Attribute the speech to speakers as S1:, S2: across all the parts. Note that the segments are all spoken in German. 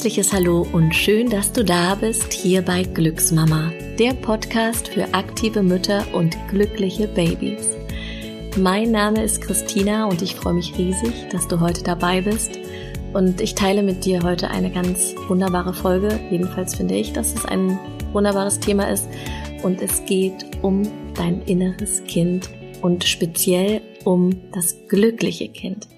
S1: herzliches Hallo und schön, dass du da bist hier bei Glücksmama, der Podcast für aktive Mütter und glückliche Babys. Mein Name ist Christina und ich freue mich riesig, dass du heute dabei bist. Und ich teile mit dir heute eine ganz wunderbare Folge. Jedenfalls finde ich, dass es ein wunderbares Thema ist. Und es geht um dein inneres Kind und speziell um das glückliche Kind.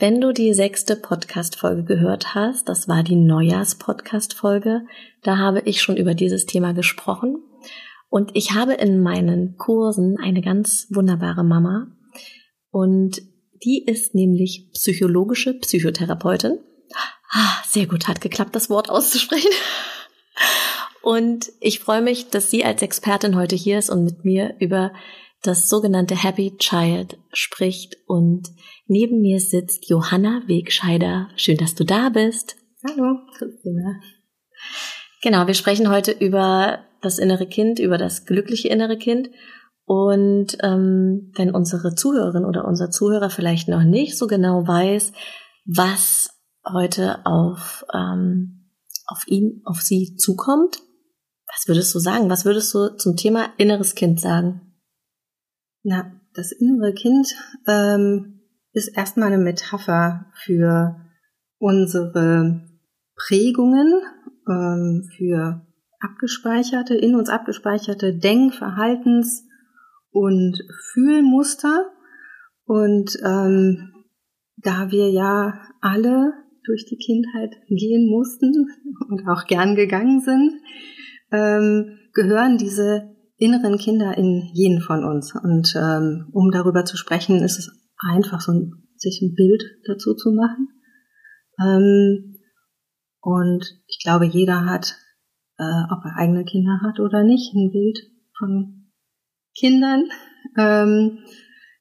S1: Wenn du die sechste Podcast-Folge gehört hast, das war die Neujahrs-Podcast-Folge, da habe ich schon über dieses Thema gesprochen. Und ich habe in meinen Kursen eine ganz wunderbare Mama. Und die ist nämlich psychologische Psychotherapeutin. Ah, sehr gut, hat geklappt, das Wort auszusprechen. Und ich freue mich, dass sie als Expertin heute hier ist und mit mir über das sogenannte Happy Child spricht und neben mir sitzt Johanna Wegscheider. Schön, dass du da bist.
S2: Hallo, Christina.
S1: Genau, wir sprechen heute über das innere Kind, über das glückliche innere Kind. Und ähm, wenn unsere Zuhörerin oder unser Zuhörer vielleicht noch nicht so genau weiß, was heute auf, ähm, auf ihn, auf sie zukommt, was würdest du sagen? Was würdest du zum Thema inneres Kind sagen?
S2: Na, das innere Kind ähm, ist erstmal eine Metapher für unsere Prägungen, ähm, für abgespeicherte, in uns abgespeicherte Denk-, Verhaltens- und Fühlmuster. Und ähm, da wir ja alle durch die Kindheit gehen mussten und auch gern gegangen sind, ähm, gehören diese inneren Kinder in jeden von uns. Und ähm, um darüber zu sprechen, ist es einfach so, sich ein Bild dazu zu machen. Ähm, und ich glaube, jeder hat, äh, ob er eigene Kinder hat oder nicht, ein Bild von Kindern. Ähm,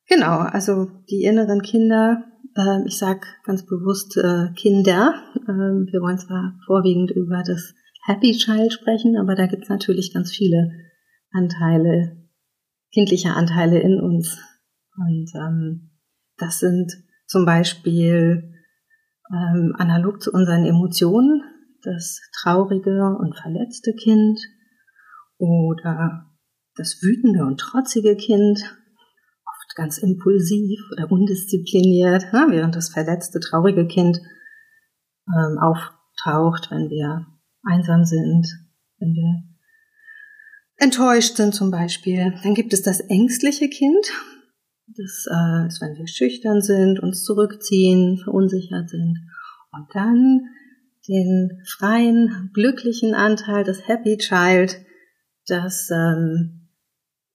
S2: genau, also die inneren Kinder, äh, ich sage ganz bewusst äh, Kinder. Äh, wir wollen zwar vorwiegend über das Happy Child sprechen, aber da gibt es natürlich ganz viele Anteile, kindliche Anteile in uns. Und ähm, das sind zum Beispiel ähm, analog zu unseren Emotionen das traurige und verletzte Kind oder das wütende und trotzige Kind, oft ganz impulsiv oder undiszipliniert, ja, während das verletzte, traurige Kind ähm, auftaucht, wenn wir einsam sind, wenn wir enttäuscht sind zum Beispiel. Dann gibt es das ängstliche Kind. Das äh, ist, wenn wir schüchtern sind, uns zurückziehen, verunsichert sind. Und dann den freien, glücklichen Anteil, das Happy Child, das ähm,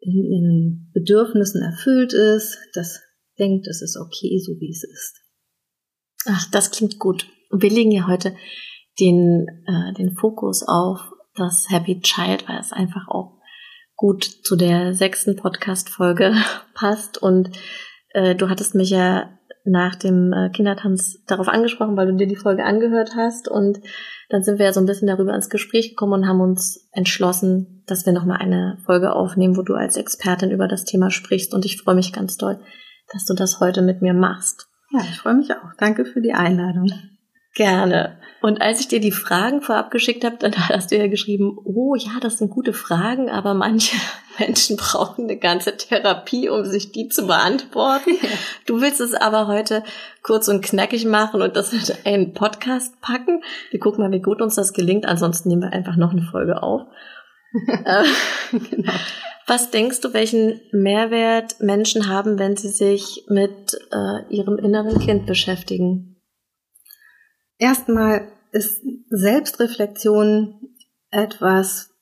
S2: in ihren Bedürfnissen erfüllt ist, das denkt, es ist okay, so wie es ist.
S1: Ach, das klingt gut. Wir legen ja heute den, äh, den Fokus auf das Happy Child, weil es einfach auch gut zu der sechsten Podcast-Folge passt. Und äh, du hattest mich ja nach dem äh, Kindertanz darauf angesprochen, weil du dir die Folge angehört hast. Und dann sind wir ja so ein bisschen darüber ins Gespräch gekommen und haben uns entschlossen, dass wir nochmal eine Folge aufnehmen, wo du als Expertin über das Thema sprichst. Und ich freue mich ganz doll, dass du das heute mit mir machst.
S2: Ja, ich freue mich auch. Danke für die Einladung.
S1: Gerne. Und als ich dir die Fragen vorab geschickt habe, dann hast du ja geschrieben, oh ja, das sind gute Fragen, aber manche Menschen brauchen eine ganze Therapie, um sich die zu beantworten. Du willst es aber heute kurz und knackig machen und das in einen Podcast packen. Wir gucken mal, wie gut uns das gelingt. Ansonsten nehmen wir einfach noch eine Folge auf. Äh, genau. Was denkst du, welchen Mehrwert Menschen haben, wenn sie sich mit äh, ihrem inneren Kind beschäftigen?
S2: Erstmal ist Selbstreflexion etwas,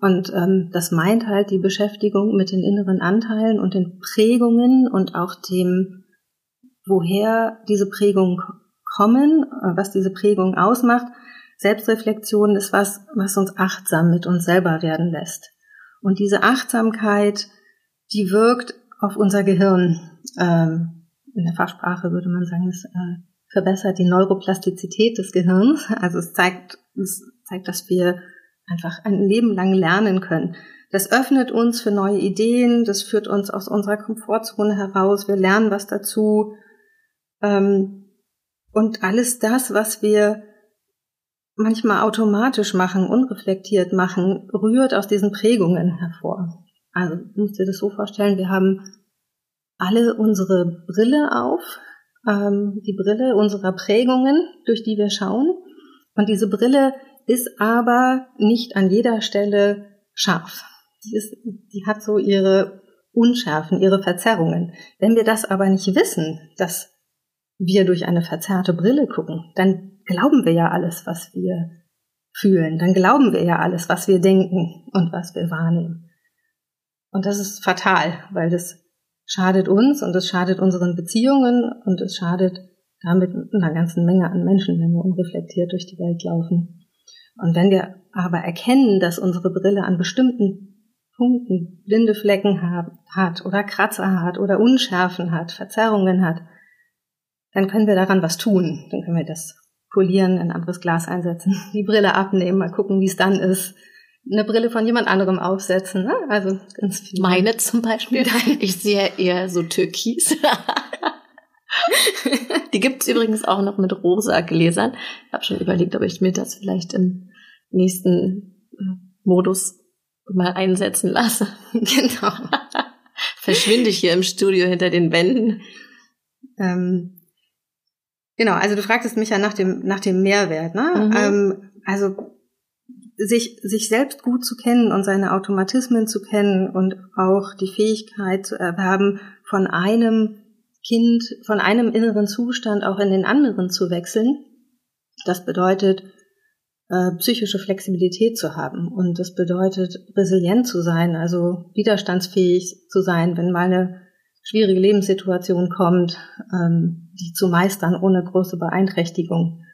S2: und ähm, das meint halt die Beschäftigung mit den inneren Anteilen und den Prägungen und auch dem, woher diese Prägungen kommen, äh, was diese Prägung ausmacht. Selbstreflexion ist was, was uns achtsam mit uns selber werden lässt. Und diese Achtsamkeit, die wirkt auf unser Gehirn. Ähm, in der Fachsprache würde man sagen, es äh, verbessert die Neuroplastizität des Gehirns. Also es zeigt, es zeigt, dass wir einfach ein Leben lang lernen können. Das öffnet uns für neue Ideen, das führt uns aus unserer Komfortzone heraus, wir lernen was dazu. Ähm, und alles das, was wir manchmal automatisch machen, unreflektiert machen, rührt aus diesen Prägungen hervor. Also du musst dir das so vorstellen, wir haben alle unsere Brille auf, ähm, die Brille unserer Prägungen, durch die wir schauen. Und diese Brille ist aber nicht an jeder Stelle scharf. Die, ist, die hat so ihre Unschärfen, ihre Verzerrungen. Wenn wir das aber nicht wissen, dass wir durch eine verzerrte Brille gucken, dann glauben wir ja alles, was wir fühlen. Dann glauben wir ja alles, was wir denken und was wir wahrnehmen. Und das ist fatal, weil das schadet uns und es schadet unseren Beziehungen und es schadet damit einer ganzen Menge an Menschen, wenn wir unreflektiert durch die Welt laufen. Und wenn wir aber erkennen, dass unsere Brille an bestimmten Punkten blinde Flecken hat oder Kratzer hat oder Unschärfen hat, Verzerrungen hat, dann können wir daran was tun. Dann können wir das polieren, ein anderes Glas einsetzen, die Brille abnehmen, mal gucken, wie es dann ist. Eine Brille von jemand anderem aufsetzen. Ne? Also
S1: ganz viel. Meine zum Beispiel. Ich sehe eher so türkis. die gibt's übrigens auch noch mit rosa Gläsern. Ich habe schon überlegt, ob ich mir das vielleicht im nächsten äh, Modus mal einsetzen lasse. genau. Verschwinde ich hier im Studio hinter den Wänden.
S2: Ähm, Genau, also du fragtest mich ja nach dem, nach dem Mehrwert. Ne? Mhm. Ähm, also sich, sich selbst gut zu kennen und seine Automatismen zu kennen und auch die Fähigkeit zu erwerben, von einem Kind, von einem inneren Zustand auch in den anderen zu wechseln. Das bedeutet, äh, psychische Flexibilität zu haben. Und das bedeutet, resilient zu sein, also widerstandsfähig zu sein, wenn mal eine schwierige Lebenssituation kommt, ähm, die zu meistern ohne große Beeinträchtigung.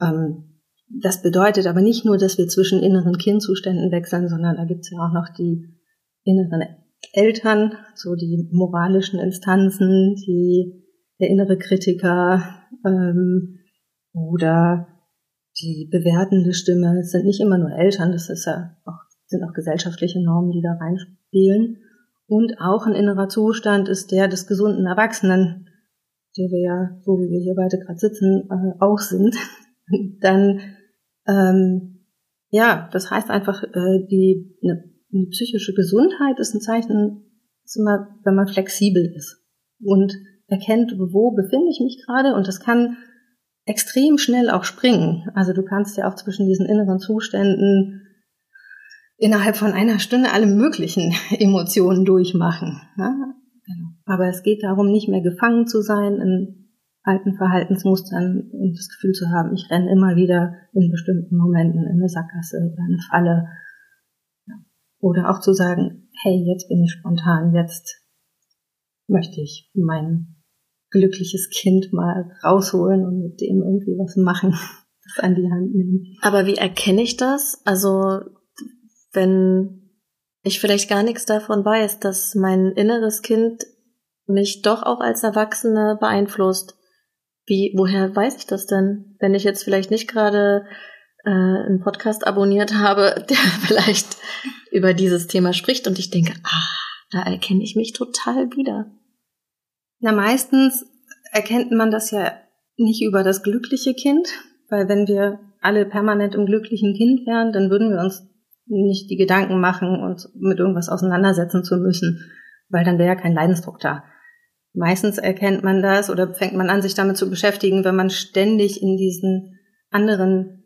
S2: Ähm, das bedeutet aber nicht nur, dass wir zwischen inneren Kindzuständen wechseln, sondern da gibt es ja auch noch die inneren Eltern, so die moralischen Instanzen, die, der innere Kritiker ähm, oder die bewertende Stimme. Es sind nicht immer nur Eltern, das ist ja auch, sind auch gesellschaftliche Normen, die da reinspielen. Und auch ein innerer Zustand ist der des gesunden Erwachsenen, der wir ja, so wie wir hier beide gerade sitzen, äh, auch sind. Dann, ähm, ja, das heißt einfach, äh, die eine, eine psychische Gesundheit ist ein Zeichen, ist immer, wenn man flexibel ist und erkennt, wo befinde ich mich gerade und das kann extrem schnell auch springen. Also du kannst ja auch zwischen diesen inneren Zuständen innerhalb von einer Stunde alle möglichen Emotionen durchmachen. Ne? Aber es geht darum, nicht mehr gefangen zu sein in alten Verhaltensmustern und das Gefühl zu haben, ich renne immer wieder in bestimmten Momenten in eine Sackgasse oder eine Falle. Oder auch zu sagen, hey, jetzt bin ich spontan, jetzt möchte ich mein glückliches Kind mal rausholen und mit dem irgendwie was machen, das an die Hand nehmen.
S1: Aber wie erkenne ich das? Also wenn ich vielleicht gar nichts davon weiß, dass mein inneres Kind mich doch auch als Erwachsene beeinflusst. Wie, woher weiß ich das denn? Wenn ich jetzt vielleicht nicht gerade äh, einen Podcast abonniert habe, der vielleicht über dieses Thema spricht und ich denke, ah, da erkenne ich mich total wieder.
S2: Na, meistens erkennt man das ja nicht über das glückliche Kind, weil wenn wir alle permanent im glücklichen Kind wären, dann würden wir uns nicht die Gedanken machen, uns mit irgendwas auseinandersetzen zu müssen, weil dann wäre ja kein Leidensdruck da. Meistens erkennt man das oder fängt man an, sich damit zu beschäftigen, wenn man ständig in diesen anderen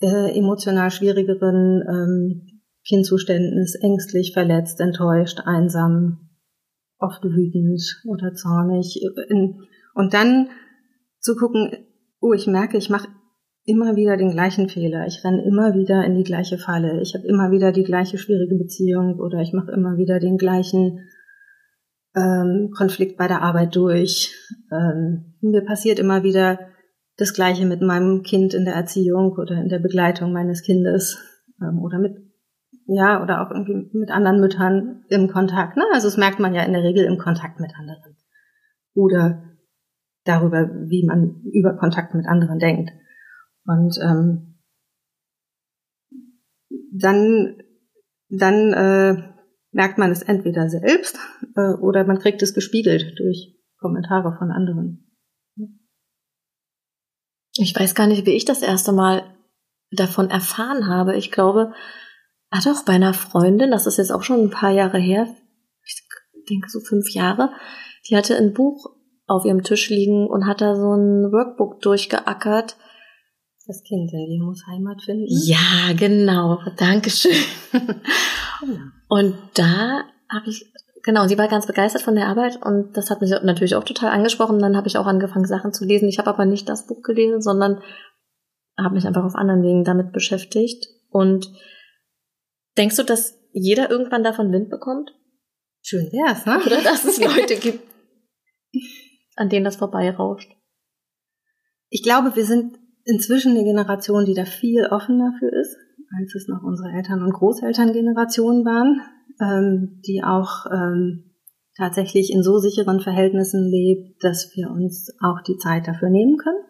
S2: äh, emotional schwierigeren ähm, Kindzuständen ist, ängstlich, verletzt, enttäuscht, einsam, oft wütend oder zornig. Und dann zu gucken, oh, ich merke, ich mache immer wieder den gleichen Fehler. Ich renne immer wieder in die gleiche Falle. Ich habe immer wieder die gleiche schwierige Beziehung oder ich mache immer wieder den gleichen ähm, Konflikt bei der Arbeit durch. Ähm, mir passiert immer wieder das Gleiche mit meinem Kind in der Erziehung oder in der Begleitung meines Kindes ähm, oder mit ja oder auch irgendwie mit anderen Müttern im Kontakt. Ne? Also das merkt man ja in der Regel im Kontakt mit anderen oder darüber, wie man über Kontakt mit anderen denkt. Und ähm, dann, dann äh, merkt man es entweder selbst äh, oder man kriegt es gespiegelt durch Kommentare von anderen.
S1: Ich weiß gar nicht, wie ich das erste Mal davon erfahren habe. Ich glaube, ah doch, bei einer Freundin, das ist jetzt auch schon ein paar Jahre her, ich denke so fünf Jahre, die hatte ein Buch auf ihrem Tisch liegen und hat da so ein Workbook durchgeackert.
S2: Das Kind in dir muss Heimat finden.
S1: Ja, genau. Dankeschön. und da habe ich, genau, sie war ganz begeistert von der Arbeit und das hat mich natürlich auch total angesprochen. Dann habe ich auch angefangen, Sachen zu lesen. Ich habe aber nicht das Buch gelesen, sondern habe mich einfach auf anderen Wegen damit beschäftigt. Und denkst du, dass jeder irgendwann davon Wind bekommt?
S2: Schön wär's, ne?
S1: Oder dass es Leute gibt, an denen das vorbeirauscht?
S2: Ich glaube, wir sind inzwischen eine Generation, die da viel offener für ist, als es noch unsere Eltern- und Großelterngenerationen waren, ähm, die auch ähm, tatsächlich in so sicheren Verhältnissen lebt, dass wir uns auch die Zeit dafür nehmen können,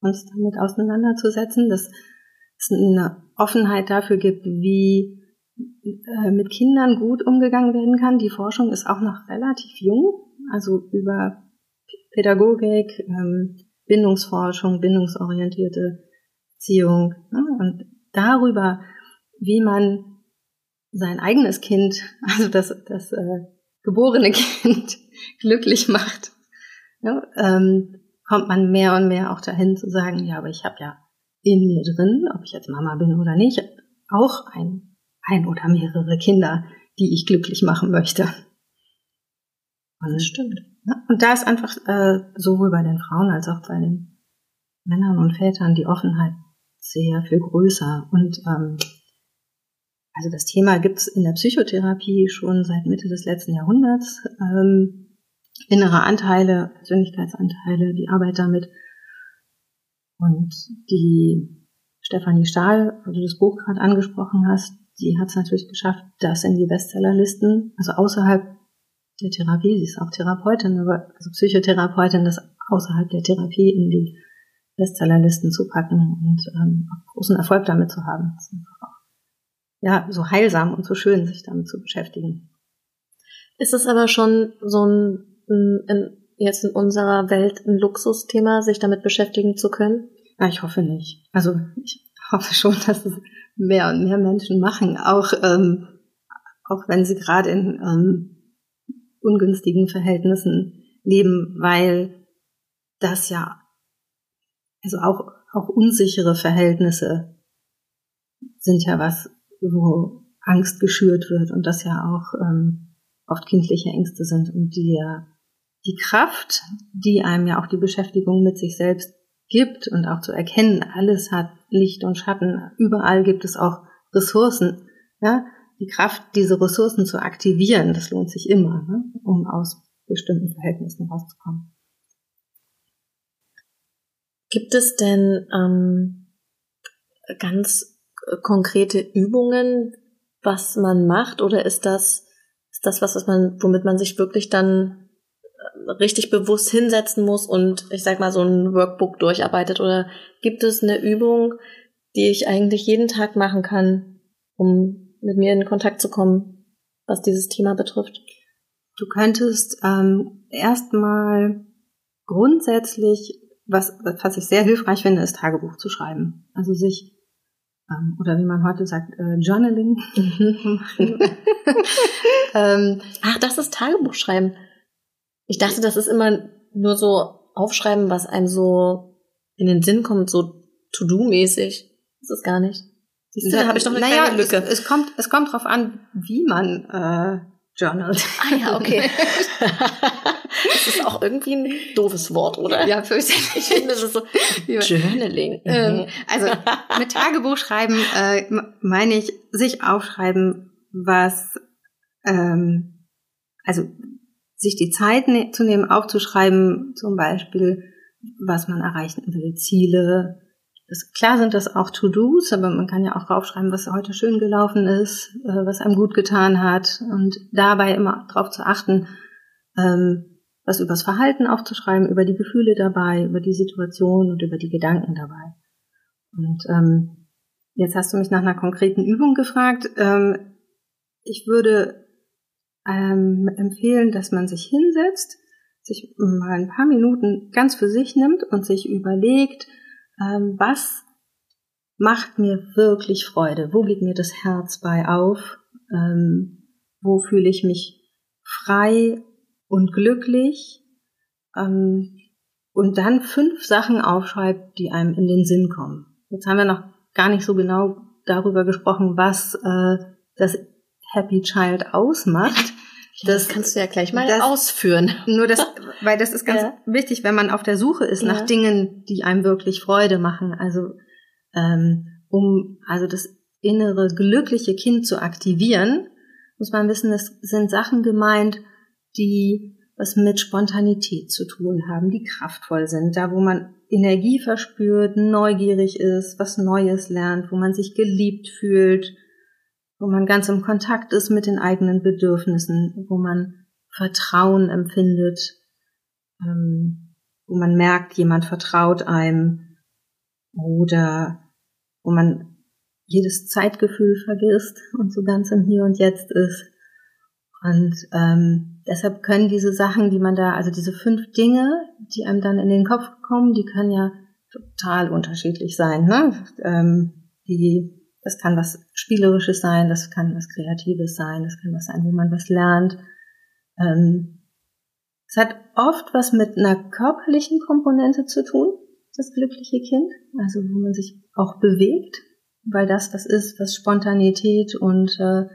S2: uns damit auseinanderzusetzen, dass es eine Offenheit dafür gibt, wie äh, mit Kindern gut umgegangen werden kann. Die Forschung ist auch noch relativ jung, also über Pädagogik, ähm, Bindungsforschung, bindungsorientierte Erziehung ne? und darüber, wie man sein eigenes Kind, also das, das äh, geborene Kind, glücklich macht, ja, ähm, kommt man mehr und mehr auch dahin zu sagen, ja, aber ich habe ja in mir drin, ob ich jetzt Mama bin oder nicht, auch ein ein oder mehrere Kinder, die ich glücklich machen möchte. Und das stimmt. Und da ist einfach äh, sowohl bei den Frauen als auch bei den Männern und Vätern die Offenheit sehr viel größer. Und ähm, also das Thema gibt es in der Psychotherapie schon seit Mitte des letzten Jahrhunderts. Ähm, innere Anteile, Persönlichkeitsanteile, die Arbeit damit. Und die Stefanie Stahl, wo du das Buch gerade angesprochen hast, die hat es natürlich geschafft, das in die Bestsellerlisten, also außerhalb der Therapie, sie ist auch Therapeutin, also Psychotherapeutin, das außerhalb der Therapie in die Bestsellerlisten zu packen und ähm, großen Erfolg damit zu haben. Das ist einfach auch ja so heilsam und so schön, sich damit zu beschäftigen.
S1: Ist es aber schon so ein, ein jetzt in unserer Welt ein Luxusthema, sich damit beschäftigen zu können?
S2: Ja, ich hoffe nicht. Also ich hoffe schon, dass es mehr und mehr Menschen machen, auch, ähm, auch wenn sie gerade in ähm, ungünstigen Verhältnissen leben, weil das ja, also auch, auch unsichere Verhältnisse sind ja was, wo Angst geschürt wird und das ja auch ähm, oft kindliche Ängste sind und die ja die Kraft, die einem ja auch die Beschäftigung mit sich selbst gibt und auch zu erkennen, alles hat Licht und Schatten, überall gibt es auch Ressourcen. Ja? Die Kraft, diese Ressourcen zu aktivieren, das lohnt sich immer, ne? um aus bestimmten Verhältnissen rauszukommen.
S1: Gibt es denn ähm, ganz konkrete Übungen, was man macht, oder ist das ist das was, was man, womit man sich wirklich dann richtig bewusst hinsetzen muss und ich sag mal so ein Workbook durcharbeitet? Oder gibt es eine Übung, die ich eigentlich jeden Tag machen kann, um mit mir in Kontakt zu kommen, was dieses Thema betrifft?
S2: Du könntest ähm, erstmal grundsätzlich, was, was ich sehr hilfreich finde, ist Tagebuch zu schreiben. Also sich ähm, oder wie man heute sagt, äh, Journaling.
S1: ähm, Ach, das ist Tagebuch schreiben. Ich dachte, das ist immer nur so aufschreiben, was einem so in den Sinn kommt, so To-Do-mäßig. Das ist gar nicht.
S2: Siehst du, da habe ich doch eine naja, kleine Lücke. Es, es, kommt, es kommt drauf an, wie man äh, journalt.
S1: Ah ja, okay. das ist auch irgendwie ein doofes Wort, oder?
S2: Ja, fürchterlich. Ich finde, das ist so Journaling. Ähm, mhm. also mit Tagebuch schreiben äh, meine ich sich aufschreiben, was ähm, also sich die Zeit ne zu nehmen, aufzuschreiben, zum Beispiel, was man erreichen will, Ziele. Das, klar sind das auch To-Dos, aber man kann ja auch draufschreiben, was heute schön gelaufen ist, äh, was einem gut getan hat und dabei immer darauf zu achten, ähm, was übers Verhalten aufzuschreiben, über die Gefühle dabei, über die Situation und über die Gedanken dabei. Und ähm, jetzt hast du mich nach einer konkreten Übung gefragt. Ähm, ich würde ähm, empfehlen, dass man sich hinsetzt, sich mal ein paar Minuten ganz für sich nimmt und sich überlegt, ähm, was macht mir wirklich Freude? Wo geht mir das Herz bei auf? Ähm, wo fühle ich mich frei und glücklich? Ähm, und dann fünf Sachen aufschreibt, die einem in den Sinn kommen. Jetzt haben wir noch gar nicht so genau darüber gesprochen, was äh, das Happy Child ausmacht.
S1: Das, kannst du ja gleich mal das, ausführen.
S2: Nur das, weil das ist ganz ja. wichtig, wenn man auf der Suche ist nach ja. Dingen, die einem wirklich Freude machen. Also ähm, um also das innere glückliche Kind zu aktivieren, muss man wissen, es sind Sachen gemeint, die was mit Spontanität zu tun haben, die kraftvoll sind, da wo man Energie verspürt, neugierig ist, was Neues lernt, wo man sich geliebt fühlt, wo man ganz im Kontakt ist mit den eigenen Bedürfnissen, wo man Vertrauen empfindet, ähm, wo man merkt, jemand vertraut einem oder wo man jedes Zeitgefühl vergisst und so ganz im Hier und Jetzt ist. Und ähm, deshalb können diese Sachen, die man da, also diese fünf Dinge, die einem dann in den Kopf kommen, die können ja total unterschiedlich sein. Ne? Ähm, die, das kann was Spielerisches sein, das kann was Kreatives sein, das kann was sein, wo man was lernt. Ähm, es hat oft was mit einer körperlichen Komponente zu tun, das glückliche Kind, also wo man sich auch bewegt, weil das das ist, was Spontanität und äh,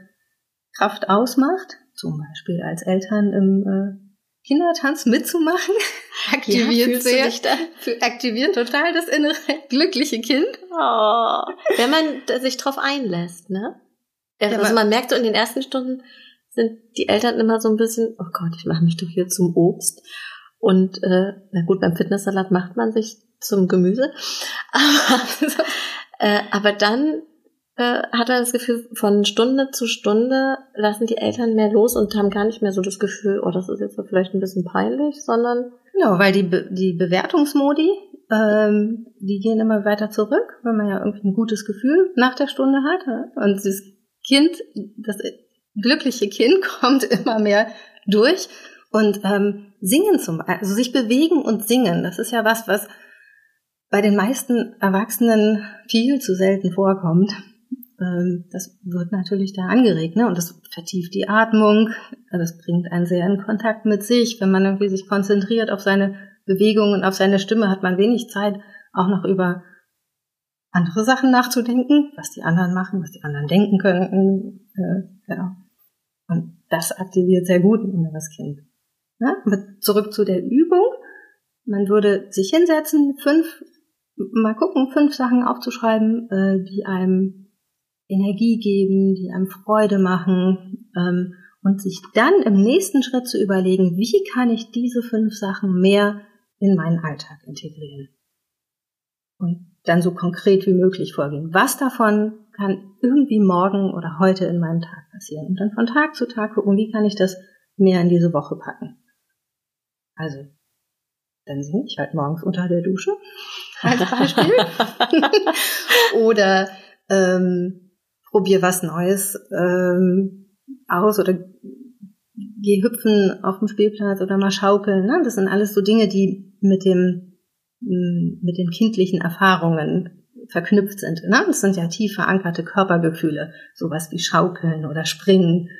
S2: Kraft ausmacht zum Beispiel als Eltern im äh, Kindertanz mitzumachen, aktiviert ja, sehr, aktivieren total das innere glückliche Kind.
S1: Oh, wenn man sich drauf einlässt, ne? Ja, also man merkt so in den ersten Stunden sind die Eltern immer so ein bisschen, oh Gott, ich mache mich doch hier zum Obst. Und äh, na gut, beim Fitnesssalat macht man sich zum Gemüse. Aber, äh, aber dann äh, hat er das Gefühl, von Stunde zu Stunde lassen die Eltern mehr los und haben gar nicht mehr so das Gefühl, oh, das ist jetzt vielleicht ein bisschen peinlich, sondern.
S2: Genau, weil die, Be die Bewertungsmodi, ähm, die gehen immer weiter zurück, wenn man ja irgendwie ein gutes Gefühl nach der Stunde hat. Und das Kind, das glückliche Kind kommt immer mehr durch und ähm, singen zum also sich bewegen und singen, das ist ja was, was bei den meisten Erwachsenen viel zu selten vorkommt. Ähm, das wird natürlich da angeregt, ne? Und das vertieft die Atmung, das bringt einen sehr in Kontakt mit sich. Wenn man irgendwie sich konzentriert auf seine Bewegung und auf seine Stimme, hat man wenig Zeit, auch noch über andere Sachen nachzudenken, was die anderen machen, was die anderen denken könnten. Äh, genau. Und das aktiviert sehr gut ein inneres Kind. Ja? Zurück zu der Übung. Man würde sich hinsetzen, fünf, mal gucken, fünf Sachen aufzuschreiben, äh, die einem Energie geben, die einem Freude machen ähm, und sich dann im nächsten Schritt zu überlegen, wie kann ich diese fünf Sachen mehr in meinen Alltag integrieren. Und dann so konkret wie möglich vorgehen. Was davon kann irgendwie morgen oder heute in meinem Tag passieren? Und dann von Tag zu Tag gucken, wie kann ich das mehr in diese Woche packen. Also, dann singe ich halt morgens unter der Dusche als Beispiel. oder ähm, probier was Neues ähm, aus oder geh hüpfen auf dem Spielplatz oder mal schaukeln. Ne? Das sind alles so Dinge, die mit dem mm, mit den kindlichen Erfahrungen verknüpft sind. Ne? Das sind ja tief verankerte Körpergefühle, sowas wie Schaukeln oder Springen,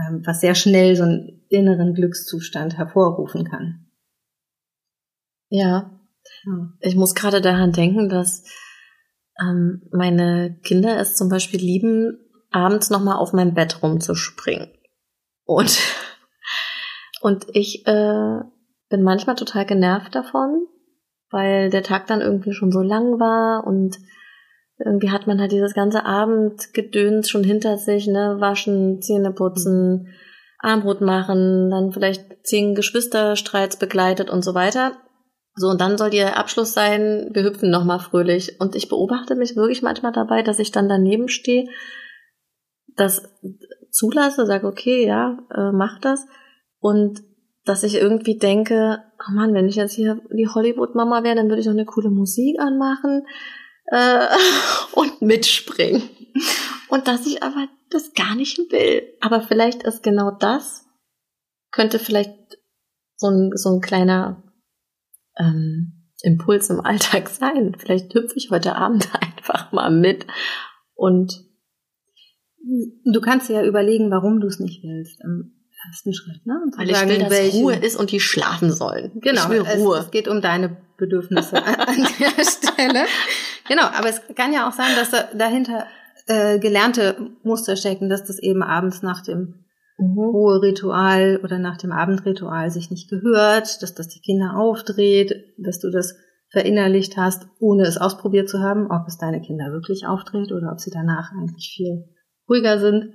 S2: ähm, was sehr schnell so einen inneren Glückszustand hervorrufen kann.
S1: Ja, ich muss gerade daran denken, dass ähm, meine Kinder es zum Beispiel lieben, abends nochmal auf mein Bett rumzuspringen. Und, und ich äh, bin manchmal total genervt davon, weil der Tag dann irgendwie schon so lang war und irgendwie hat man halt dieses ganze Abendgedöns schon hinter sich, ne, waschen, Zähne putzen, Armbrot machen, dann vielleicht zehn Geschwisterstreits begleitet und so weiter. So, und dann soll ihr Abschluss sein, wir hüpfen nochmal fröhlich. Und ich beobachte mich wirklich manchmal dabei, dass ich dann daneben stehe, das zulasse, sage, okay, ja, äh, mach das. Und dass ich irgendwie denke, oh Mann, wenn ich jetzt hier die Hollywood-Mama wäre, dann würde ich auch eine coole Musik anmachen äh, und mitspringen. Und dass ich aber das gar nicht will. Aber vielleicht ist genau das, könnte vielleicht so ein, so ein kleiner ähm, Impuls im Alltag sein. Vielleicht hüpfe ich heute Abend einfach mal mit. Und
S2: du kannst dir ja überlegen, warum du es nicht willst im ersten Schritt. Ne?
S1: Weil ich will, dass Ruhe ist und die schlafen sollen.
S2: Genau,
S1: ich will
S2: Ruhe. Es, es geht um deine Bedürfnisse an der Stelle. Genau, aber es kann ja auch sein, dass da dahinter äh, gelernte Muster stecken, dass das eben abends nach dem mhm. Ruheritual oder nach dem Abendritual sich nicht gehört, dass das die Kinder aufdreht, dass du das verinnerlicht hast, ohne es ausprobiert zu haben, ob es deine Kinder wirklich aufdreht oder ob sie danach eigentlich viel ruhiger sind.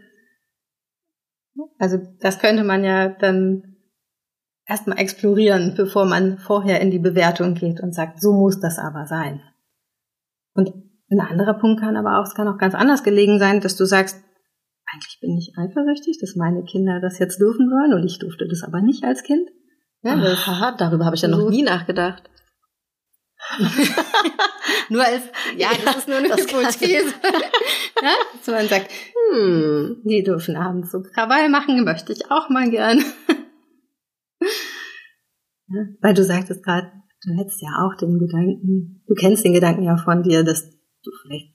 S2: Also das könnte man ja dann erstmal explorieren, bevor man vorher in die Bewertung geht und sagt, so muss das aber sein. Und ein anderer Punkt kann aber auch, es kann auch ganz anders gelegen sein, dass du sagst, eigentlich bin ich eifersüchtig, dass meine Kinder das jetzt dürfen sollen und ich durfte das aber nicht als Kind.
S1: Ja, das, Aha, darüber habe ich ja noch nie nachgedacht.
S2: nur als, ja, das ist nur eine Hypothese. ja? So man sagt, hm, die dürfen abends so Krawall machen, möchte ich auch mal gern. ja, weil du sagtest gerade, du hättest ja auch den Gedanken, du kennst den Gedanken ja von dir, dass du vielleicht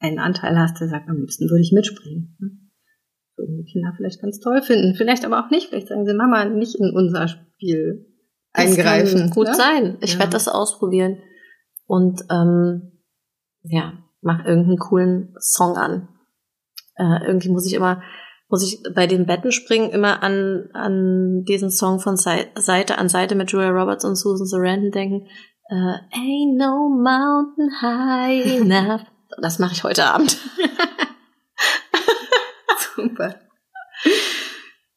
S2: einen Anteil hast, der sagt, am liebsten würde ich mitspringen. Ne? Würden die Kinder vielleicht ganz toll finden, vielleicht aber auch nicht. Vielleicht sagen sie, Mama, nicht in unser Spiel eingreifen. Das
S1: kann gut ne? sein. Ich ja. werde das ausprobieren. Und ähm, ja, mach irgendeinen coolen Song an. Äh, irgendwie muss ich immer, muss ich bei den Betten springen immer an, an diesen Song von Seite an Seite mit Julia Roberts und Susan Sarandon denken. Äh, Ain't no mountain high enough. Das mache ich heute Abend.
S2: Super.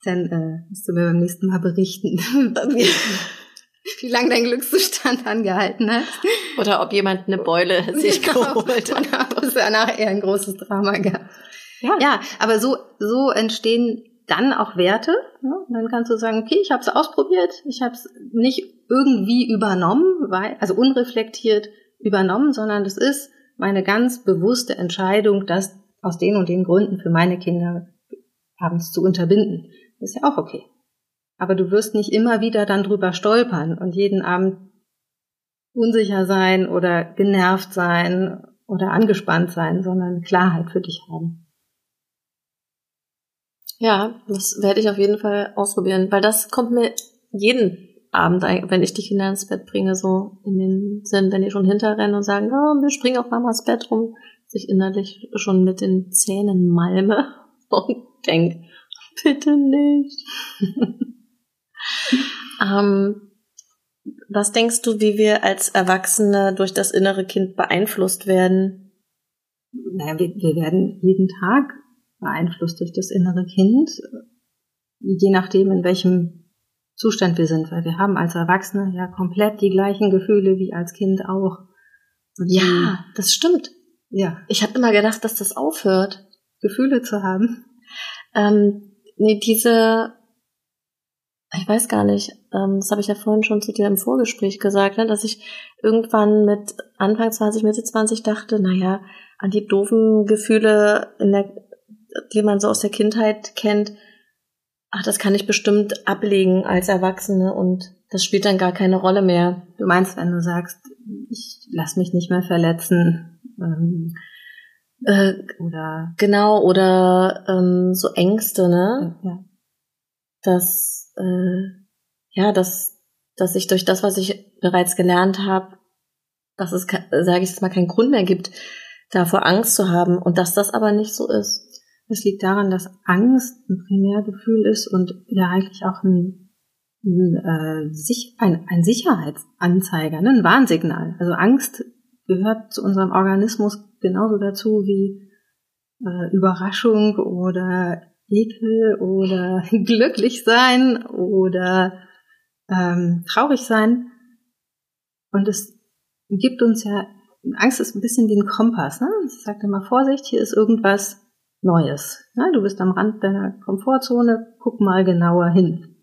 S2: Dann äh, musst du mir beim nächsten Mal berichten, wie lange dein Glückszustand angehalten hat.
S1: Oder ob jemand eine Beule sich genau. geholt hat.
S2: Oder ob es danach eher ein großes Drama gab. Ja, ja aber so, so entstehen dann auch Werte. Und dann kannst du sagen, okay, ich habe es ausprobiert, ich habe es nicht irgendwie übernommen, weil, also unreflektiert übernommen, sondern das ist meine ganz bewusste Entscheidung, das aus den und den Gründen für meine Kinder abends zu unterbinden. Ist ja auch okay. Aber du wirst nicht immer wieder dann drüber stolpern und jeden Abend unsicher sein oder genervt sein oder angespannt sein, sondern Klarheit für dich haben.
S1: Ja, das werde ich auf jeden Fall ausprobieren, weil das kommt mir jeden Abend, wenn ich die Kinder ins Bett bringe, so in den Sinn, wenn die schon hinterrennen und sagen, oh, wir springen auf Mamas Bett rum, sich innerlich schon mit den Zähnen malme und denk, bitte nicht. ähm, was denkst du, wie wir als Erwachsene durch das innere Kind beeinflusst werden?
S2: Naja, wir, wir werden jeden Tag beeinflusst durch das innere Kind, je nachdem, in welchem Zustand wir sind, weil wir haben als Erwachsene ja komplett die gleichen Gefühle wie als Kind auch.
S1: Und ja, das stimmt. Ja. Ich habe immer gedacht, dass das aufhört,
S2: Gefühle zu haben.
S1: Ähm, nee, diese ich weiß gar nicht, ähm, das habe ich ja vorhin schon zu dir im Vorgespräch gesagt, ne, dass ich irgendwann mit Anfang 20, Mitte 20 dachte, naja, an die doofen Gefühle, in der, die man so aus der Kindheit kennt, ach, das kann ich bestimmt ablegen als Erwachsene und das spielt dann gar keine Rolle mehr.
S2: Du meinst, wenn du sagst, ich lass mich nicht mehr verletzen, ähm,
S1: äh, oder genau, oder ähm, so Ängste, ne? Ja. Das äh, ja, dass, dass ich durch das, was ich bereits gelernt habe, dass es, sage ich jetzt mal, keinen Grund mehr gibt, davor Angst zu haben und dass das aber nicht so ist.
S2: Es liegt daran, dass Angst ein Primärgefühl ist und ja eigentlich auch ein, ein, äh, ein, ein Sicherheitsanzeiger, ne? ein Warnsignal. Also Angst gehört zu unserem Organismus genauso dazu wie äh, Überraschung oder Ekel oder glücklich sein oder ähm, traurig sein. Und es gibt uns ja, Angst ist ein bisschen wie ein Kompass. Ne? Ich sage immer, Vorsicht, hier ist irgendwas Neues. Ne? Du bist am Rand deiner Komfortzone, guck mal genauer hin.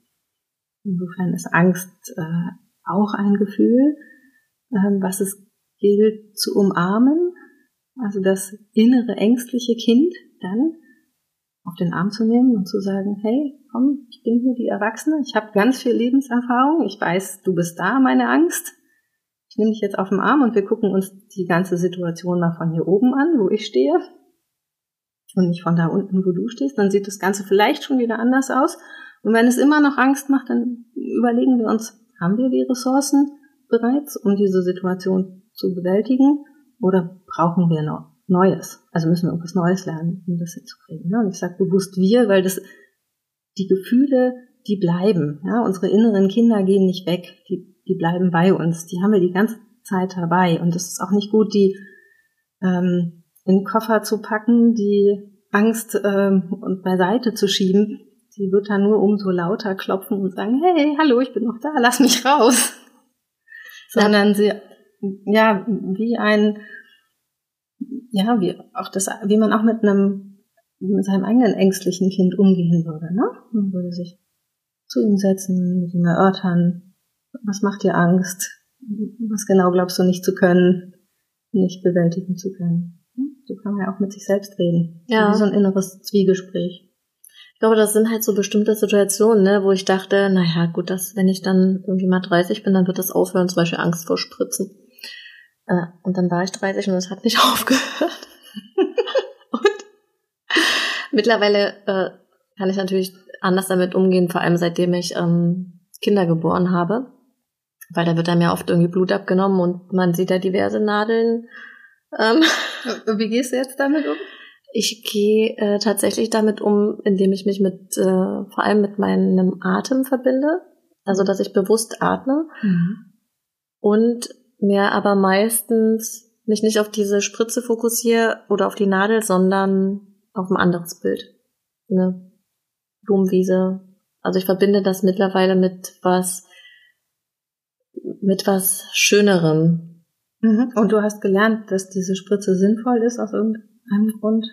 S2: Insofern ist Angst äh, auch ein Gefühl, äh, was es gilt zu umarmen. Also das innere ängstliche Kind dann auf den Arm zu nehmen und zu sagen, hey, komm, ich bin hier die Erwachsene, ich habe ganz viel Lebenserfahrung, ich weiß, du bist da, meine Angst. ich nehme dich jetzt auf den Arm und wir gucken uns die ganze Situation mal von hier oben an, wo ich stehe und nicht von da unten, wo du stehst, dann sieht das Ganze vielleicht schon wieder anders aus. Und wenn es immer noch Angst macht, dann überlegen wir uns, haben wir die Ressourcen bereits, um diese Situation zu bewältigen oder brauchen wir noch Neues? Also müssen wir irgendwas Neues lernen, um das hinzukriegen. Und ich sage bewusst wir, weil das die Gefühle, die bleiben. Ja? Unsere inneren Kinder gehen nicht weg, die, die bleiben bei uns. Die haben wir die ganze Zeit dabei. Und es ist auch nicht gut, die ähm, in den Koffer zu packen, die Angst ähm, und beiseite zu schieben. Die wird dann nur umso lauter klopfen und sagen, hey, hallo, ich bin noch da, lass mich raus. Sondern sie, ja, wie ein, ja, wie auch das, wie man auch mit einem, mit seinem eigenen ängstlichen Kind umgehen würde, ne? Man würde sich zu ihm setzen, mit ihm erörtern, was macht dir Angst? Was genau glaubst du nicht zu können, nicht bewältigen zu können? So kann man ja auch mit sich selbst reden. Ja. So ein inneres Zwiegespräch.
S1: Ich glaube, das sind halt so bestimmte Situationen, ne, wo ich dachte, naja, gut, dass wenn ich dann irgendwie mal 30 bin, dann wird das aufhören, zum Beispiel Angst vor Spritzen. Äh, und dann war ich 30 und es hat nicht aufgehört. und mittlerweile äh, kann ich natürlich anders damit umgehen, vor allem seitdem ich ähm, Kinder geboren habe. Weil da wird einem ja oft irgendwie Blut abgenommen und man sieht da diverse Nadeln
S2: ähm, Wie gehst du jetzt damit um?
S1: Ich gehe äh, tatsächlich damit um, indem ich mich mit äh, vor allem mit meinem Atem verbinde, also dass ich bewusst atme mhm. und mir aber meistens mich nicht auf diese Spritze fokussiere oder auf die Nadel, sondern auf ein anderes Bild. Eine Blumenwiese. Also ich verbinde das mittlerweile mit was mit was Schönerem,
S2: Mhm. Und du hast gelernt, dass diese Spritze sinnvoll ist aus irgendeinem Grund?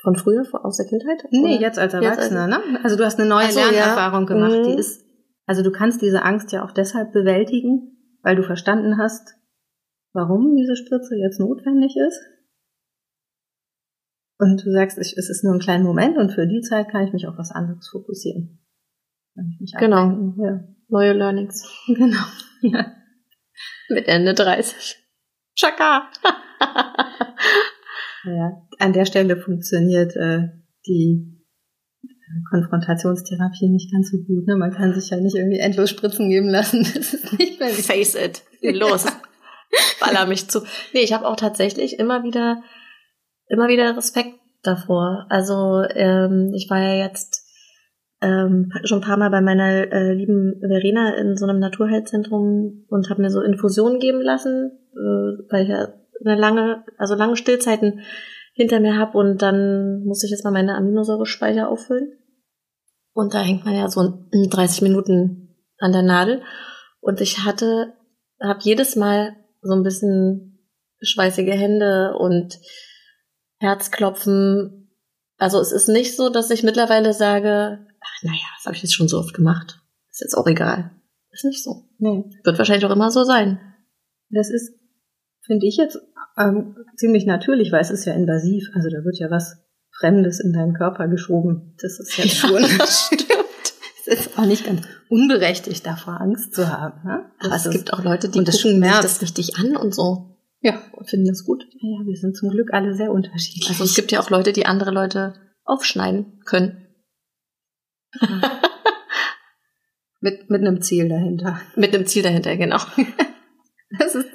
S1: Von früher, aus der Kindheit?
S2: Nee, oder? jetzt als Erwachsener, jetzt als... ne? Also du hast eine neue so, Lernerfahrung ja. gemacht, mhm. die ist, also du kannst diese Angst ja auch deshalb bewältigen, weil du verstanden hast, warum diese Spritze jetzt notwendig ist. Und du sagst, ich, es ist nur ein kleiner Moment und für die Zeit kann ich mich auf was anderes fokussieren.
S1: genau. Ja. Neue Learnings.
S2: Genau. Ja.
S1: Mit Ende 30. Chaka!
S2: ja, an der Stelle funktioniert äh, die Konfrontationstherapie nicht ganz so gut. Ne? Man kann sich ja nicht irgendwie endlos Spritzen geben lassen. Das ist nicht
S1: mehr Face it. Los. Baller mich zu. Nee, ich habe auch tatsächlich immer wieder, immer wieder Respekt davor. Also ähm, ich war ja jetzt ähm, schon ein paar Mal bei meiner äh, lieben Verena in so einem Naturheilzentrum und habe mir so Infusionen geben lassen, äh, weil ich ja eine lange, also lange Stillzeiten hinter mir habe und dann muss ich jetzt mal meine Aminosäurespeicher auffüllen. Und da hängt man ja so 30 Minuten an der Nadel. Und ich hatte, habe jedes Mal so ein bisschen schweißige Hände und Herzklopfen. Also es ist nicht so, dass ich mittlerweile sage, naja, das habe ich jetzt schon so oft gemacht. Ist jetzt auch egal. Ist nicht so. Nee. Wird wahrscheinlich auch immer so sein.
S2: Das ist, finde ich jetzt ähm, ziemlich natürlich, weil es ist ja invasiv. Also da wird ja was Fremdes in deinen Körper geschoben. Das ist ja schon. Es ist auch nicht ganz unberechtigt, davor Angst zu haben. Ne?
S1: Aber es gibt auch Leute, die das gucken sich das richtig an und so.
S2: Ja. Und finden das gut. Ja, wir sind zum Glück alle sehr unterschiedlich.
S1: Also es gibt ja auch Leute, die andere Leute aufschneiden können.
S2: Mit, mit einem Ziel dahinter.
S1: Mit einem Ziel dahinter, genau.
S2: das ist,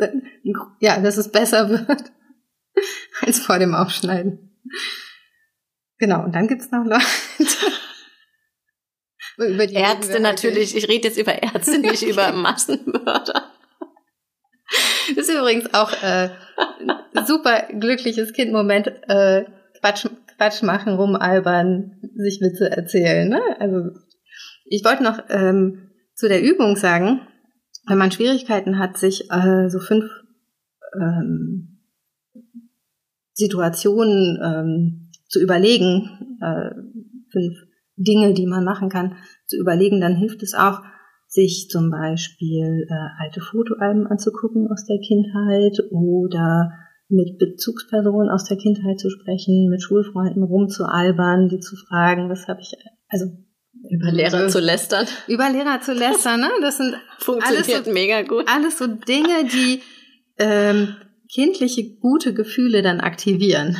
S2: ja, dass es besser wird als vor dem Aufschneiden. Genau, und dann gibt's noch Leute.
S1: Ärzte natürlich, ich rede jetzt über Ärzte, nicht über Massenmörder.
S2: Das ist übrigens auch äh, super glückliches Kind-Moment. Äh, Quatsch, Quatsch machen, rumalbern, sich Witze erzählen. Ne? Also ich wollte noch ähm, zu der Übung sagen, wenn man Schwierigkeiten hat, sich äh, so fünf ähm, Situationen ähm, zu überlegen, äh, fünf Dinge, die man machen kann, zu überlegen, dann hilft es auch, sich zum Beispiel äh, alte Fotoalben anzugucken aus der Kindheit oder mit Bezugspersonen aus der Kindheit zu sprechen, mit Schulfreunden rumzualbern, die zu fragen, was habe ich, also
S1: über Lehrer zu lästern.
S2: Über Lehrer zu lästern, ne? Das sind
S1: Funktioniert
S2: alles so,
S1: mega gut.
S2: alles so Dinge, die ähm, kindliche gute Gefühle dann aktivieren.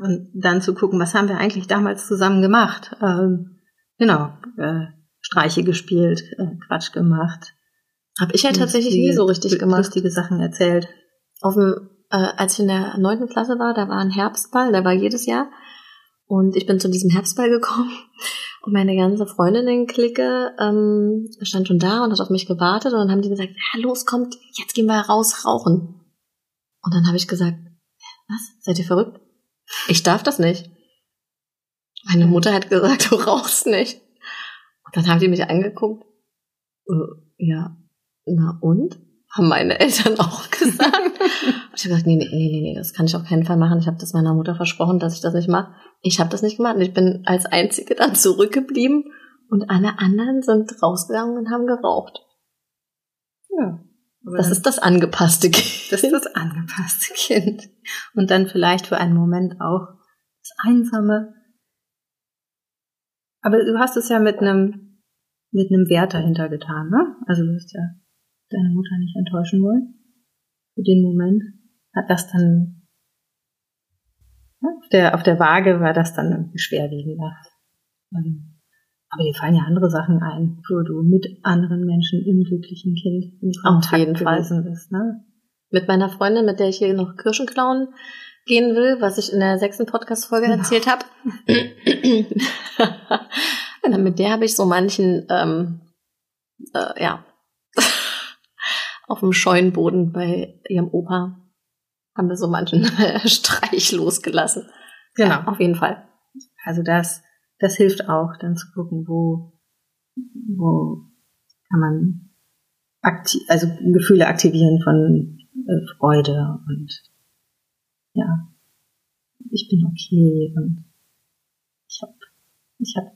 S2: Und dann zu gucken, was haben wir eigentlich damals zusammen gemacht? Ähm, genau, äh, Streiche gespielt, äh, Quatsch gemacht.
S1: Habe ich ja tatsächlich nie so richtig gemacht.
S2: Lustige Sachen erzählt.
S1: Auf dem, äh, als ich in der neunten Klasse war, da war ein Herbstball, der war jedes Jahr. Und ich bin zu diesem Herbstball gekommen und meine ganze Freundinnen-Clique ähm, stand schon da und hat auf mich gewartet und dann haben die gesagt, ja, los, kommt, jetzt gehen wir raus rauchen. Und dann habe ich gesagt, was, seid ihr verrückt? Ich darf das nicht. Meine Mutter hat gesagt, du rauchst nicht. Und dann haben die mich angeguckt. Äh, ja, na und? Haben meine Eltern auch gesagt. und ich habe gesagt, nee, nee, nee, nee, das kann ich auf keinen Fall machen. Ich habe das meiner Mutter versprochen, dass ich das nicht mache. Ich habe das nicht gemacht. Ich bin als Einzige dann zurückgeblieben und alle anderen sind rausgegangen und haben geraucht.
S2: Ja.
S1: Das ist das angepasste Kind.
S2: Das ist das angepasste Kind. Und dann vielleicht für einen Moment auch das Einsame. Aber du hast es ja mit einem, mit einem Wert dahinter getan, ne? Also du hast ja deine Mutter nicht enttäuschen wollen. Für den Moment hat das dann, ja, auf der, auf der Waage war das dann irgendwie schwerwiegender. Also, aber dir fallen ja andere Sachen ein, wo du mit anderen Menschen im glücklichen Kind im
S1: Kontakt Auf jeden Fall.
S2: bist, ne?
S1: Mit meiner Freundin, mit der ich hier noch Kirschen klauen gehen will, was ich in der sechsten Podcast-Folge genau. erzählt habe. mit der habe ich so manchen, ähm, äh, ja, auf dem Scheunenboden bei ihrem Opa haben wir so manchen Streich losgelassen.
S2: Genau. Ja, auf jeden Fall. Also das das hilft auch, dann zu gucken, wo, wo kann man aktiv, also Gefühle aktivieren von äh, Freude und ja, ich bin okay und ich habe ich hab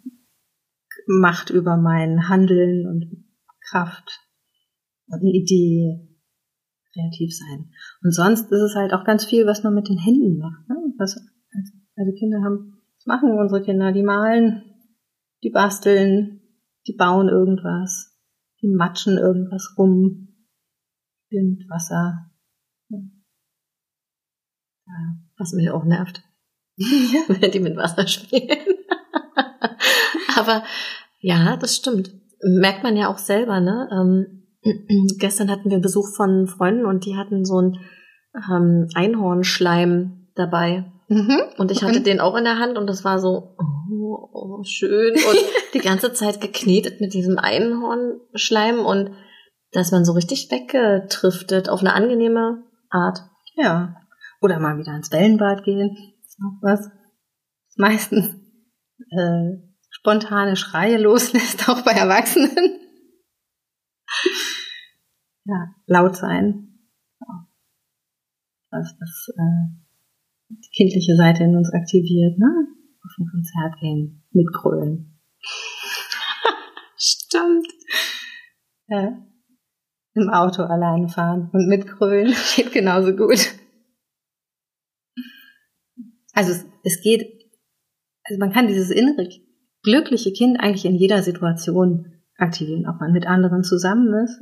S2: Macht über mein Handeln und Kraft und eine Idee, kreativ sein. Und sonst ist es halt auch ganz viel, was man mit den Händen macht. Ne? Was, also Kinder haben was machen unsere Kinder? Die malen, die basteln, die bauen irgendwas, die matschen irgendwas rum, Wind, Wasser. Ja.
S1: Was mich auch nervt. Wenn die mit Wasser spielen. Aber ja, das stimmt. Merkt man ja auch selber, ne? Gestern hatten wir Besuch von Freunden und die hatten so ein ähm, Einhornschleim dabei. Mhm. Und ich hatte den auch in der Hand und das war so oh, oh, schön und die ganze Zeit geknetet mit diesem Einhornschleim und da ist man so richtig weggetriftet auf eine angenehme Art.
S2: Ja. Oder mal wieder ins Wellenbad gehen. Ist noch was. Meistens äh, spontane Schreie loslässt, auch bei Erwachsenen. Ja, laut sein. Das, das äh, die kindliche Seite in uns aktiviert, ne? Auf ein Konzert gehen, mitgrölen.
S1: Stimmt.
S2: Ja. Im Auto alleine fahren und mitgrölen geht genauso gut. Also es, es geht, also man kann dieses innere glückliche Kind eigentlich in jeder Situation aktivieren, ob man mit anderen zusammen ist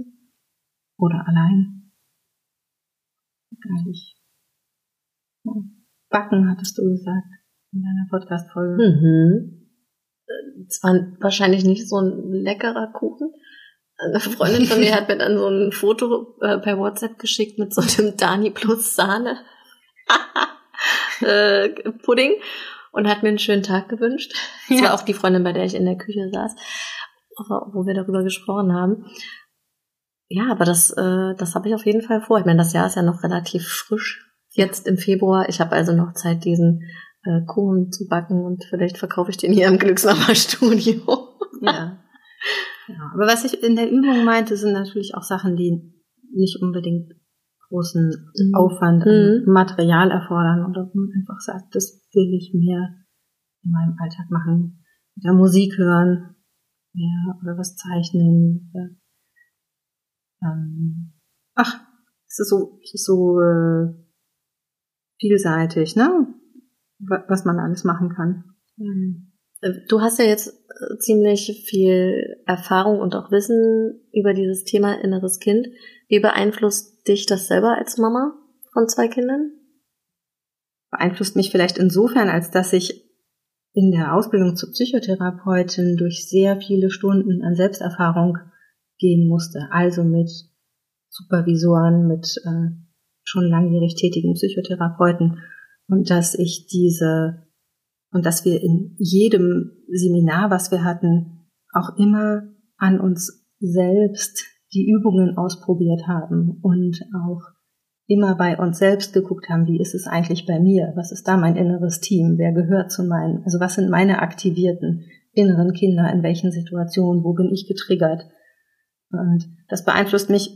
S2: oder allein. Ehrlich. Ja. Backen, hattest du gesagt, in deiner Podcast-Folge.
S1: Mhm. Es war wahrscheinlich nicht so ein leckerer Kuchen. Eine Freundin von mir hat mir dann so ein Foto äh, per WhatsApp geschickt mit so einem Dani plus Sahne äh, Pudding und hat mir einen schönen Tag gewünscht. Das ja. war auch die Freundin, bei der ich in der Küche saß, wo wir darüber gesprochen haben. Ja, aber das, äh, das habe ich auf jeden Fall vor. Ich meine, das Jahr ist ja noch relativ frisch jetzt im Februar. Ich habe also noch Zeit, diesen äh, Kuchen zu backen und vielleicht verkaufe ich den hier im Glücksnummer-Studio.
S2: ja. ja. Aber was ich in der Übung meinte, sind natürlich auch Sachen, die nicht unbedingt großen mhm. Aufwand an mhm. Material erfordern oder wo man einfach sagt, das will ich mehr in meinem Alltag machen. Oder Musik hören, ja, oder was zeichnen. Oder, ähm, ach, es ist so, es ist so äh, vielseitig, ne? Was man alles machen kann.
S1: Ähm, du hast ja jetzt äh, ziemlich viel Erfahrung und auch Wissen über dieses Thema inneres Kind. Wie beeinflusst dich das selber als Mama von zwei Kindern?
S2: Beeinflusst mich vielleicht insofern, als dass ich in der Ausbildung zur Psychotherapeutin durch sehr viele Stunden an Selbsterfahrung gehen musste. Also mit Supervisoren, mit äh, schon langjährig tätigen Psychotherapeuten und dass ich diese und dass wir in jedem Seminar, was wir hatten, auch immer an uns selbst die Übungen ausprobiert haben und auch immer bei uns selbst geguckt haben, wie ist es eigentlich bei mir? Was ist da mein inneres Team? Wer gehört zu meinen? Also was sind meine aktivierten inneren Kinder? In welchen Situationen? Wo bin ich getriggert? Und das beeinflusst mich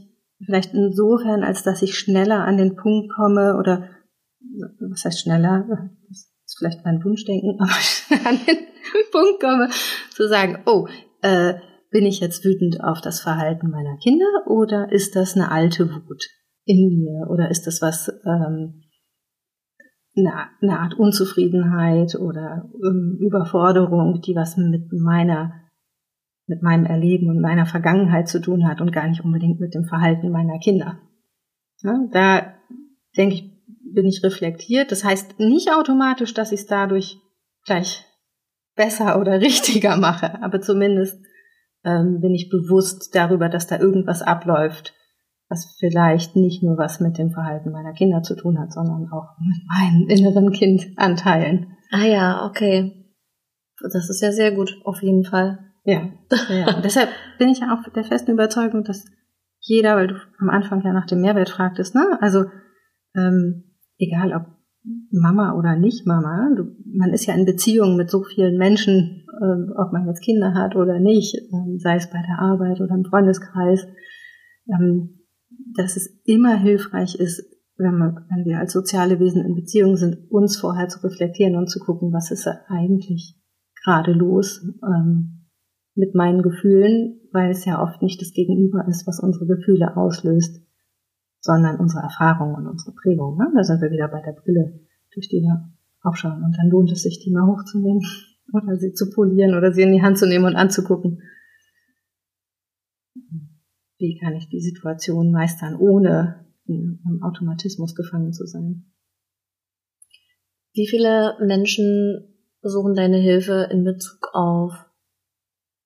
S2: vielleicht insofern, als dass ich schneller an den Punkt komme oder was heißt schneller? Das ist vielleicht mein Wunschdenken, aber an den Punkt komme zu sagen, oh, äh, bin ich jetzt wütend auf das Verhalten meiner Kinder oder ist das eine alte Wut in mir oder ist das was ähm, eine, eine Art Unzufriedenheit oder ähm, Überforderung, die was mit meiner mit meinem Erleben und meiner Vergangenheit zu tun hat und gar nicht unbedingt mit dem Verhalten meiner Kinder. Ja, da denke ich, bin ich reflektiert. Das heißt nicht automatisch, dass ich es dadurch gleich besser oder richtiger mache, aber zumindest ähm, bin ich bewusst darüber, dass da irgendwas abläuft, was vielleicht nicht nur was mit dem Verhalten meiner Kinder zu tun hat, sondern auch mit meinen inneren Kindanteilen.
S1: Ah ja, okay. Das ist ja sehr gut, auf jeden Fall.
S2: Ja, ja. deshalb bin ich ja auch der festen Überzeugung, dass jeder, weil du am Anfang ja nach dem Mehrwert fragtest, ne? Also ähm, egal ob Mama oder nicht Mama, du, man ist ja in Beziehung mit so vielen Menschen, äh, ob man jetzt Kinder hat oder nicht, äh, sei es bei der Arbeit oder im Freundeskreis, ähm, dass es immer hilfreich ist, wenn, man, wenn wir als soziale Wesen in Beziehung sind, uns vorher zu reflektieren und zu gucken, was ist eigentlich gerade los. Mit meinen Gefühlen, weil es ja oft nicht das Gegenüber ist, was unsere Gefühle auslöst, sondern unsere Erfahrungen und unsere Prägung. Ne? Da sind wir wieder bei der Brille, durch die wir aufschauen. Und dann lohnt es sich, die mal hochzunehmen oder sie zu polieren oder sie in die Hand zu nehmen und anzugucken. Wie kann ich die Situation meistern, ohne im Automatismus gefangen zu sein?
S1: Wie viele Menschen suchen deine Hilfe in Bezug auf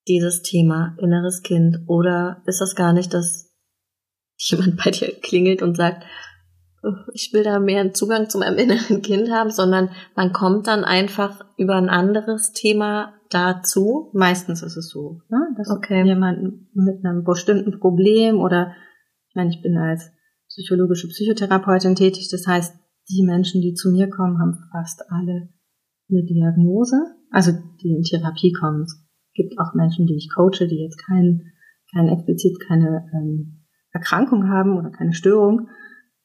S1: dieses Thema inneres Kind? Oder ist das gar nicht, dass jemand bei dir klingelt und sagt, ich will da mehr Zugang zu meinem inneren Kind haben, sondern man kommt dann einfach über ein anderes Thema dazu.
S2: Meistens ist es so, ne? dass okay. jemand mit einem bestimmten Problem oder ich meine, ich bin als psychologische Psychotherapeutin tätig, das heißt, die Menschen, die zu mir kommen, haben fast alle eine Diagnose, also die in Therapie kommen gibt auch Menschen, die ich coache, die jetzt kein, kein explizit keine ähm, Erkrankung haben oder keine Störung,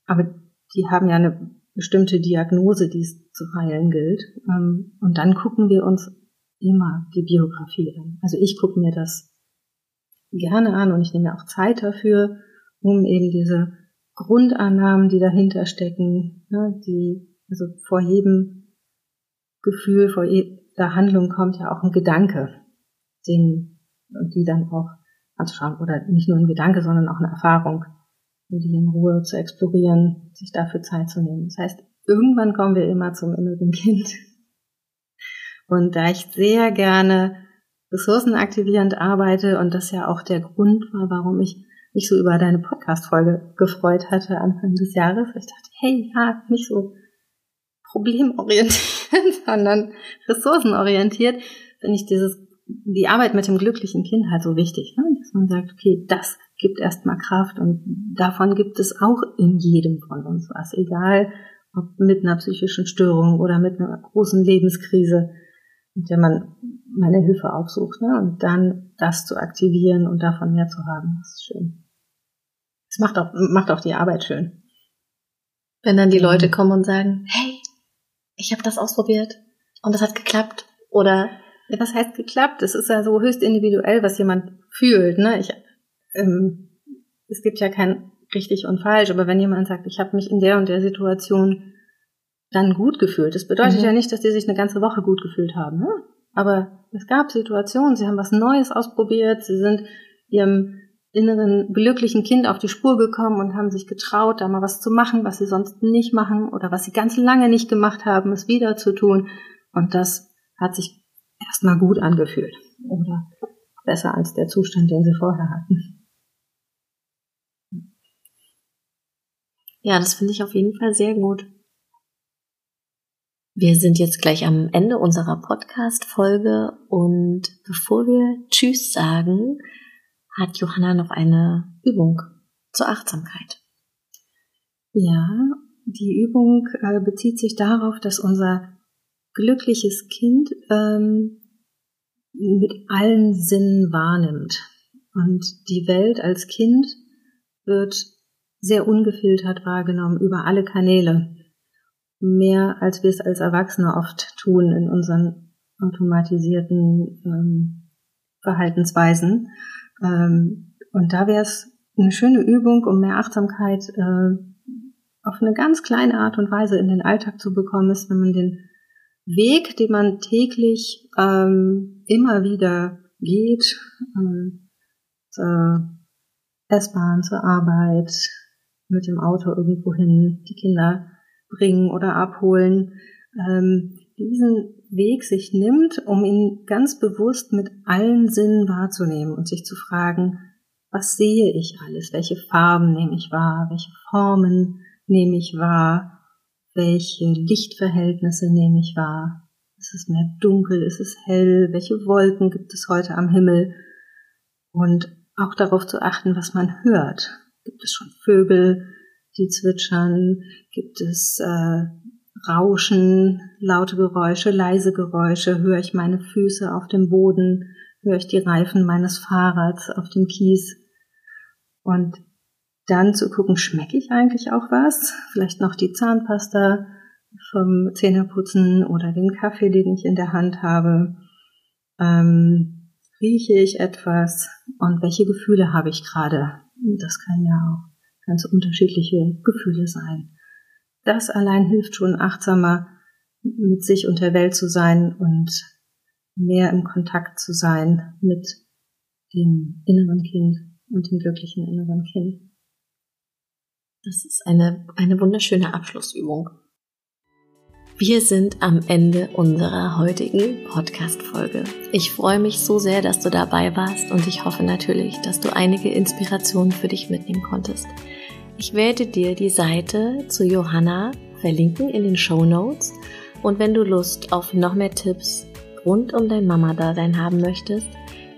S2: aber die haben ja eine bestimmte Diagnose, die es zu heilen gilt. Ähm, und dann gucken wir uns immer die Biografie an. Also ich gucke mir das gerne an und ich nehme auch Zeit dafür, um eben diese Grundannahmen, die dahinter stecken, ne, die, also vor jedem Gefühl, vor jeder Handlung kommt ja auch ein Gedanke den, die dann auch anzuschauen oder nicht nur ein Gedanke, sondern auch eine Erfahrung, die in Ruhe zu explorieren, sich dafür Zeit zu nehmen. Das heißt, irgendwann kommen wir immer zum inneren Kind. Und da ich sehr gerne ressourcenaktivierend arbeite und das ja auch der Grund war, warum ich mich so über deine Podcast-Folge gefreut hatte Anfang des Jahres. Ich dachte, hey, ja, nicht so problemorientiert, sondern ressourcenorientiert, wenn ich dieses die Arbeit mit dem glücklichen Kind halt so wichtig, ne? dass man sagt, okay, das gibt erstmal Kraft und davon gibt es auch in jedem von uns was, egal ob mit einer psychischen Störung oder mit einer großen Lebenskrise, mit der man meine Hilfe aufsucht, ne? und dann das zu aktivieren und davon mehr zu haben, das ist schön. Das macht auch, macht auch die Arbeit schön.
S1: Wenn dann die Leute kommen und sagen, hey, ich habe das ausprobiert und das hat geklappt oder
S2: was heißt geklappt? Das ist ja so höchst individuell, was jemand fühlt. Ne? Ich, ähm, es gibt ja kein richtig und falsch, aber wenn jemand sagt, ich habe mich in der und der Situation dann gut gefühlt, das bedeutet mhm. ja nicht, dass die sich eine ganze Woche gut gefühlt haben. Ne? Aber es gab Situationen, sie haben was Neues ausprobiert, sie sind ihrem inneren glücklichen Kind auf die Spur gekommen und haben sich getraut, da mal was zu machen, was sie sonst nicht machen oder was sie ganz lange nicht gemacht haben, es wieder zu tun. Und das hat sich erstmal gut angefühlt oder besser als der Zustand, den sie vorher hatten.
S1: Ja, das finde ich auf jeden Fall sehr gut. Wir sind jetzt gleich am Ende unserer Podcast-Folge und bevor wir Tschüss sagen, hat Johanna noch eine Übung zur Achtsamkeit.
S2: Ja, die Übung äh, bezieht sich darauf, dass unser glückliches Kind ähm, mit allen Sinnen wahrnimmt. Und die Welt als Kind wird sehr ungefiltert wahrgenommen über alle Kanäle. Mehr als wir es als Erwachsene oft tun in unseren automatisierten ähm, Verhaltensweisen. Ähm, und da wäre es eine schöne Übung, um mehr Achtsamkeit äh, auf eine ganz kleine Art und Weise in den Alltag zu bekommen, ist, wenn man den Weg, den man täglich ähm, immer wieder geht, ähm, zur S-Bahn, zur Arbeit, mit dem Auto irgendwo hin, die Kinder bringen oder abholen, ähm, diesen Weg sich nimmt, um ihn ganz bewusst mit allen Sinnen wahrzunehmen und sich zu fragen, was sehe ich alles? Welche Farben nehme ich wahr? Welche Formen nehme ich wahr? Welche Lichtverhältnisse nehme ich wahr? Ist es mehr dunkel? Ist es hell? Welche Wolken gibt es heute am Himmel? Und auch darauf zu achten, was man hört. Gibt es schon Vögel, die zwitschern? Gibt es äh, Rauschen, laute Geräusche, leise Geräusche? Höre ich meine Füße auf dem Boden? Höre ich die Reifen meines Fahrrads auf dem Kies? Und dann zu gucken, schmecke ich eigentlich auch was? Vielleicht noch die Zahnpasta vom Zähneputzen oder den Kaffee, den ich in der Hand habe. Ähm, rieche ich etwas und welche Gefühle habe ich gerade? Das kann ja auch ganz unterschiedliche Gefühle sein. Das allein hilft schon achtsamer mit sich und der Welt zu sein und mehr im Kontakt zu sein mit dem inneren Kind und dem glücklichen inneren Kind.
S1: Das ist eine, eine wunderschöne Abschlussübung. Wir sind am Ende unserer heutigen Podcast-Folge. Ich freue mich so sehr, dass du dabei warst und ich hoffe natürlich, dass du einige Inspirationen für dich mitnehmen konntest. Ich werde dir die Seite zu Johanna verlinken in den Show Notes und wenn du Lust auf noch mehr Tipps rund um dein Mama-Dasein haben möchtest,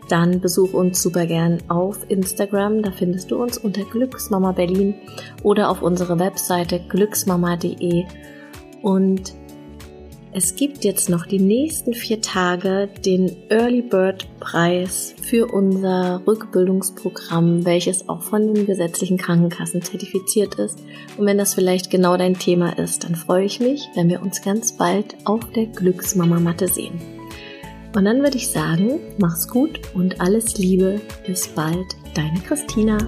S1: dann besuch uns super gern auf Instagram. Da findest du uns unter Glücksmama Berlin oder auf unserer Webseite glücksmama.de. Und es gibt jetzt noch die nächsten vier Tage den Early Bird Preis für unser Rückbildungsprogramm, welches auch von den gesetzlichen Krankenkassen zertifiziert ist. Und wenn das vielleicht genau dein Thema ist, dann freue ich mich, wenn wir uns ganz bald auf der Glücksmama Matte sehen. Und dann würde ich sagen, mach's gut und alles Liebe. Bis bald, deine Christina.